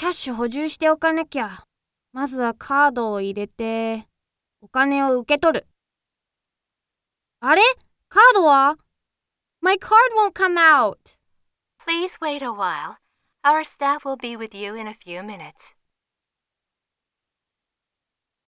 キャッシュ補充しておかなきゃ。まずはカードを入れて、お金を受け取る。あれカードは ?My card won't come out. Please wait a while. Our staff will be with you in a few minutes.